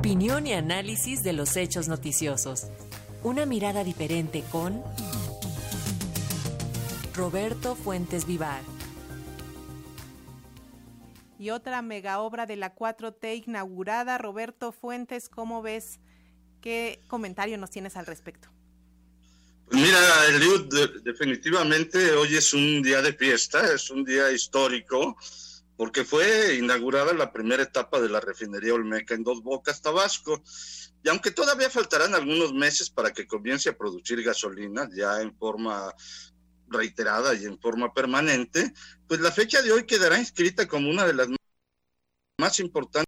Opinión y análisis de los hechos noticiosos. Una mirada diferente con Roberto Fuentes Vivar. Y otra mega obra de la 4T inaugurada. Roberto Fuentes, ¿cómo ves? ¿Qué comentario nos tienes al respecto? Pues mira, Eliud, definitivamente hoy es un día de fiesta, es un día histórico porque fue inaugurada la primera etapa de la refinería Olmeca en Dos Bocas, Tabasco. Y aunque todavía faltarán algunos meses para que comience a producir gasolina, ya en forma reiterada y en forma permanente, pues la fecha de hoy quedará inscrita como una de las más importantes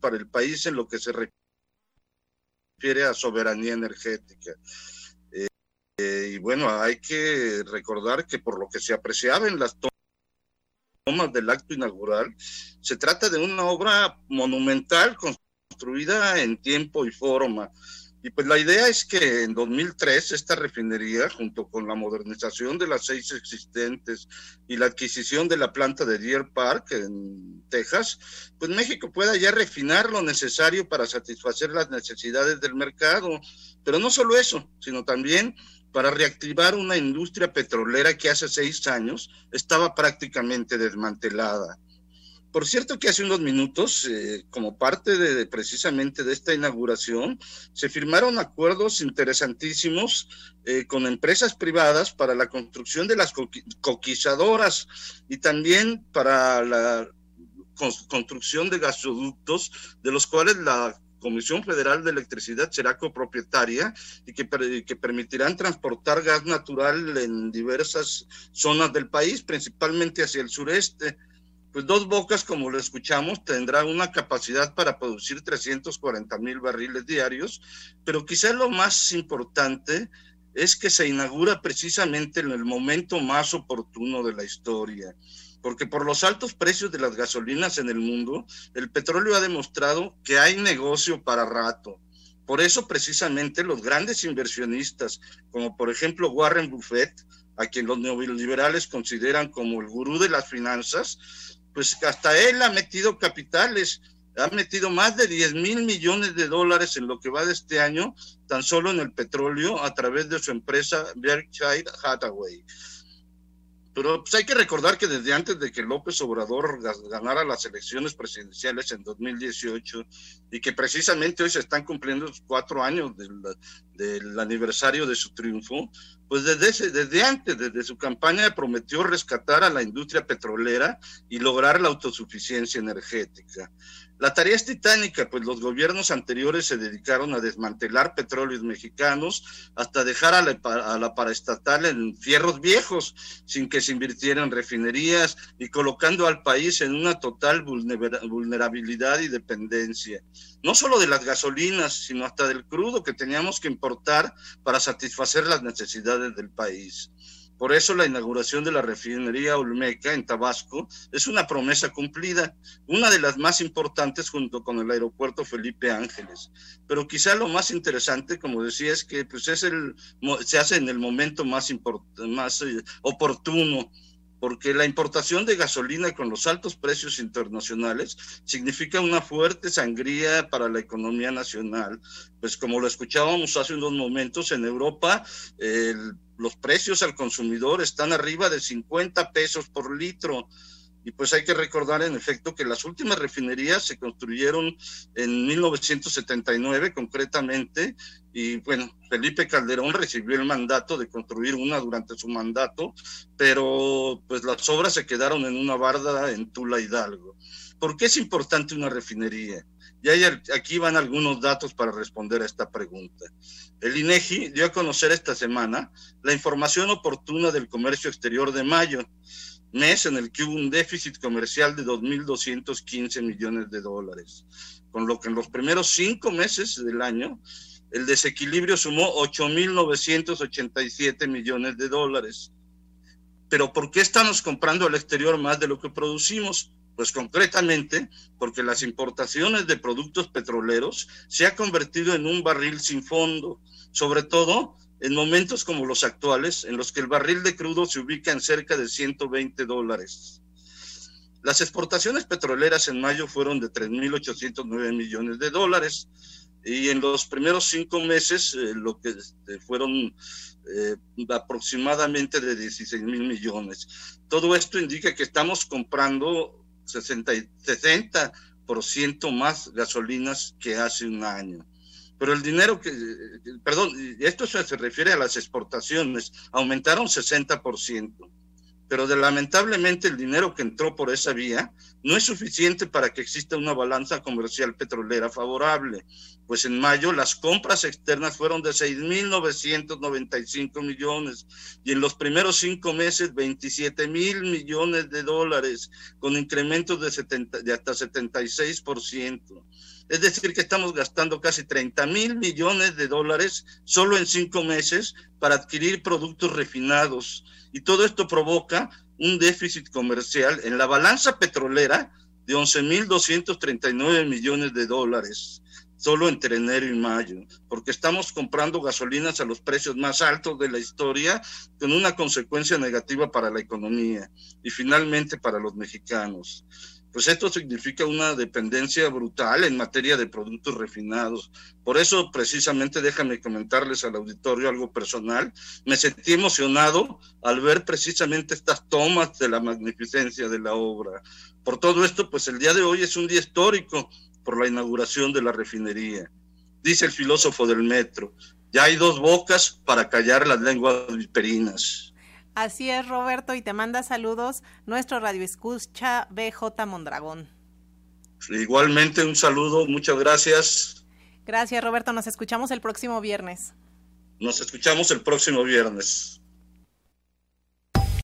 para el país en lo que se refiere a soberanía energética. Eh, eh, y bueno, hay que recordar que por lo que se apreciaba en las tomas del acto inaugural. Se trata de una obra monumental construida en tiempo y forma. Y pues la idea es que en 2003 esta refinería, junto con la modernización de las seis existentes y la adquisición de la planta de Deer Park en Texas, pues México pueda ya refinar lo necesario para satisfacer las necesidades del mercado. Pero no solo eso, sino también para reactivar una industria petrolera que hace seis años estaba prácticamente desmantelada. Por cierto que hace unos minutos, eh, como parte de, precisamente de esta inauguración, se firmaron acuerdos interesantísimos eh, con empresas privadas para la construcción de las coquizadoras y también para la construcción de gasoductos, de los cuales la Comisión Federal de Electricidad será copropietaria y que, que, permitirán transportar gas natural en diversas zonas del país, principalmente hacia el sureste. Pues Dos Bocas, como lo escuchamos, tendrá una capacidad para producir 340 mil barriles diarios, pero quizás lo más importante es que se inaugura precisamente en el momento más oportuno de la historia porque por los altos precios de las gasolinas en el mundo, el petróleo ha demostrado que hay negocio para rato. Por eso precisamente los grandes inversionistas, como por ejemplo Warren Buffett, a quien los neoliberales consideran como el gurú de las finanzas, pues hasta él ha metido capitales, ha metido más de 10 mil millones de dólares en lo que va de este año, tan solo en el petróleo, a través de su empresa Berkshire Hathaway. Pero pues hay que recordar que desde antes de que López Obrador ganara las elecciones presidenciales en 2018 y que precisamente hoy se están cumpliendo cuatro años del, del aniversario de su triunfo, pues desde, desde antes, desde su campaña prometió rescatar a la industria petrolera y lograr la autosuficiencia energética. La tarea es titánica, pues los gobiernos anteriores se dedicaron a desmantelar petróleos mexicanos hasta dejar a la, a la paraestatal en fierros viejos, sin que se invirtiera en refinerías y colocando al país en una total vulnerabilidad y dependencia, no solo de las gasolinas, sino hasta del crudo que teníamos que importar para satisfacer las necesidades del país. Por eso la inauguración de la refinería Olmeca en Tabasco es una promesa cumplida, una de las más importantes junto con el aeropuerto Felipe Ángeles. Pero quizá lo más interesante, como decía, es que pues es el, se hace en el momento más, más eh, oportuno porque la importación de gasolina con los altos precios internacionales significa una fuerte sangría para la economía nacional. Pues como lo escuchábamos hace unos momentos, en Europa los precios al consumidor están arriba de 50 pesos por litro. Y pues hay que recordar en efecto que las últimas refinerías se construyeron en 1979 concretamente y bueno, Felipe Calderón recibió el mandato de construir una durante su mandato, pero pues las obras se quedaron en una barda en Tula Hidalgo. ¿Por qué es importante una refinería? Y aquí van algunos datos para responder a esta pregunta. El INEGI dio a conocer esta semana la información oportuna del comercio exterior de mayo, mes en el que hubo un déficit comercial de 2.215 millones de dólares, con lo que en los primeros cinco meses del año el desequilibrio sumó 8.987 millones de dólares. Pero ¿por qué estamos comprando al exterior más de lo que producimos? Pues concretamente porque las importaciones de productos petroleros se ha convertido en un barril sin fondo, sobre todo en momentos como los actuales, en los que el barril de crudo se ubica en cerca de 120 dólares. Las exportaciones petroleras en mayo fueron de 3.809 millones de dólares y en los primeros cinco meses eh, lo que este, fueron eh, aproximadamente de 16 mil millones. Todo esto indica que estamos comprando 60, 60% más gasolinas que hace un año. Pero el dinero que, perdón, esto se refiere a las exportaciones, aumentaron 60% pero de, lamentablemente el dinero que entró por esa vía no es suficiente para que exista una balanza comercial petrolera favorable, pues en mayo las compras externas fueron de 6.995 millones y en los primeros cinco meses 27 mil millones de dólares, con incrementos de, 70, de hasta 76%. Es decir, que estamos gastando casi 30 mil millones de dólares solo en cinco meses para adquirir productos refinados. Y todo esto provoca un déficit comercial en la balanza petrolera de 11.239 millones de dólares solo entre enero y mayo, porque estamos comprando gasolinas a los precios más altos de la historia, con una consecuencia negativa para la economía y finalmente para los mexicanos pues esto significa una dependencia brutal en materia de productos refinados. Por eso, precisamente, déjame comentarles al auditorio algo personal. Me sentí emocionado al ver precisamente estas tomas de la magnificencia de la obra. Por todo esto, pues el día de hoy es un día histórico por la inauguración de la refinería. Dice el filósofo del metro, ya hay dos bocas para callar las lenguas viperinas. Así es, Roberto, y te manda saludos nuestro radio escucha BJ Mondragón. Igualmente un saludo, muchas gracias. Gracias, Roberto. Nos escuchamos el próximo viernes. Nos escuchamos el próximo viernes.